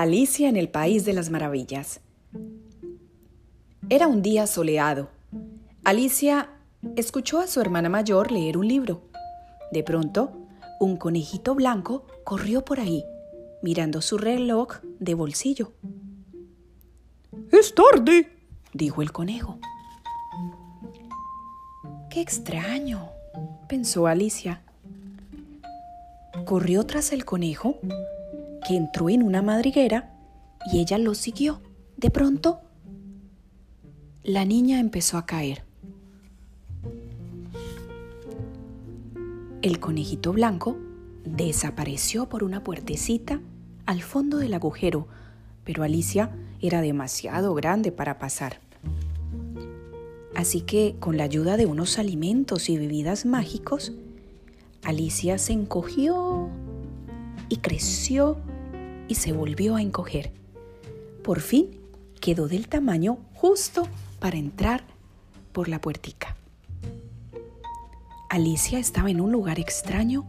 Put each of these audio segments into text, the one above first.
Alicia en el País de las Maravillas. Era un día soleado. Alicia escuchó a su hermana mayor leer un libro. De pronto, un conejito blanco corrió por ahí, mirando su reloj de bolsillo. Es tarde, dijo el conejo. Qué extraño, pensó Alicia. Corrió tras el conejo que entró en una madriguera y ella lo siguió. De pronto, la niña empezó a caer. El conejito blanco desapareció por una puertecita al fondo del agujero, pero Alicia era demasiado grande para pasar. Así que, con la ayuda de unos alimentos y bebidas mágicos, Alicia se encogió y creció y se volvió a encoger. Por fin quedó del tamaño justo para entrar por la puertica. Alicia estaba en un lugar extraño,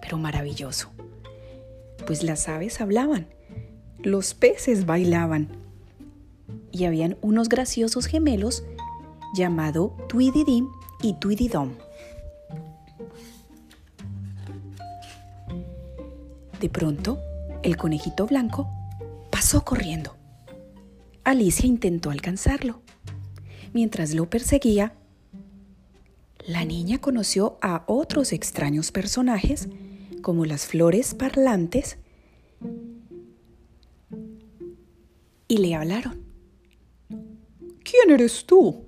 pero maravilloso, pues las aves hablaban, los peces bailaban y habían unos graciosos gemelos llamado Tweedledee y Tweedledum. De pronto, el conejito blanco pasó corriendo. Alicia intentó alcanzarlo. Mientras lo perseguía, la niña conoció a otros extraños personajes como las flores parlantes y le hablaron. ¿Quién eres tú?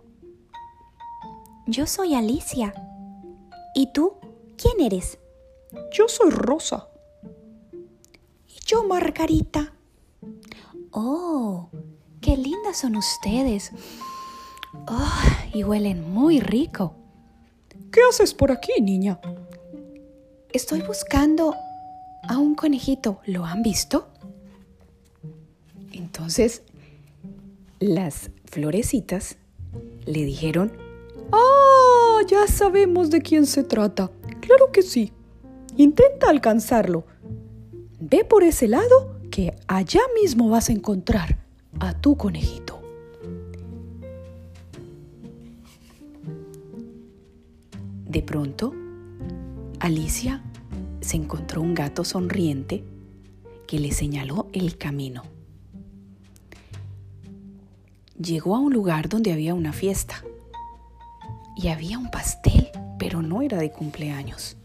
Yo soy Alicia. ¿Y tú? ¿Quién eres? Yo soy Rosa yo, Margarita. Oh, qué lindas son ustedes. Oh, y huelen muy rico. ¿Qué haces por aquí, niña? Estoy buscando a un conejito. ¿Lo han visto? Entonces, las florecitas le dijeron, ¡Ah! Ya sabemos de quién se trata. Claro que sí. Intenta alcanzarlo. Ve por ese lado que allá mismo vas a encontrar a tu conejito. De pronto, Alicia se encontró un gato sonriente que le señaló el camino. Llegó a un lugar donde había una fiesta y había un pastel, pero no era de cumpleaños.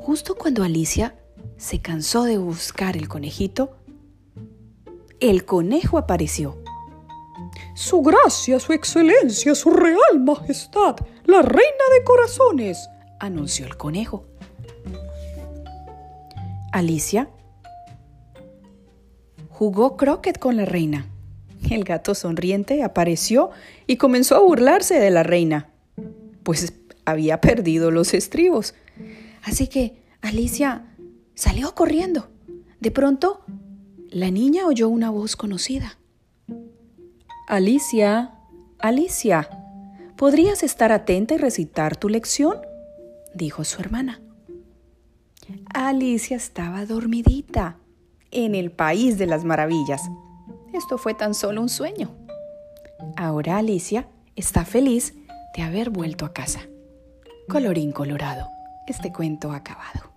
Justo cuando Alicia se cansó de buscar el conejito, el conejo apareció. Su gracia, su excelencia, su real majestad, la reina de corazones, anunció el conejo. Alicia jugó croquet con la reina. El gato sonriente apareció y comenzó a burlarse de la reina, pues había perdido los estribos. Así que Alicia Salió corriendo. De pronto, la niña oyó una voz conocida. Alicia, Alicia, ¿podrías estar atenta y recitar tu lección? dijo su hermana. Alicia estaba dormidita en el país de las maravillas. Esto fue tan solo un sueño. Ahora Alicia está feliz de haber vuelto a casa. Colorín colorado, este cuento acabado.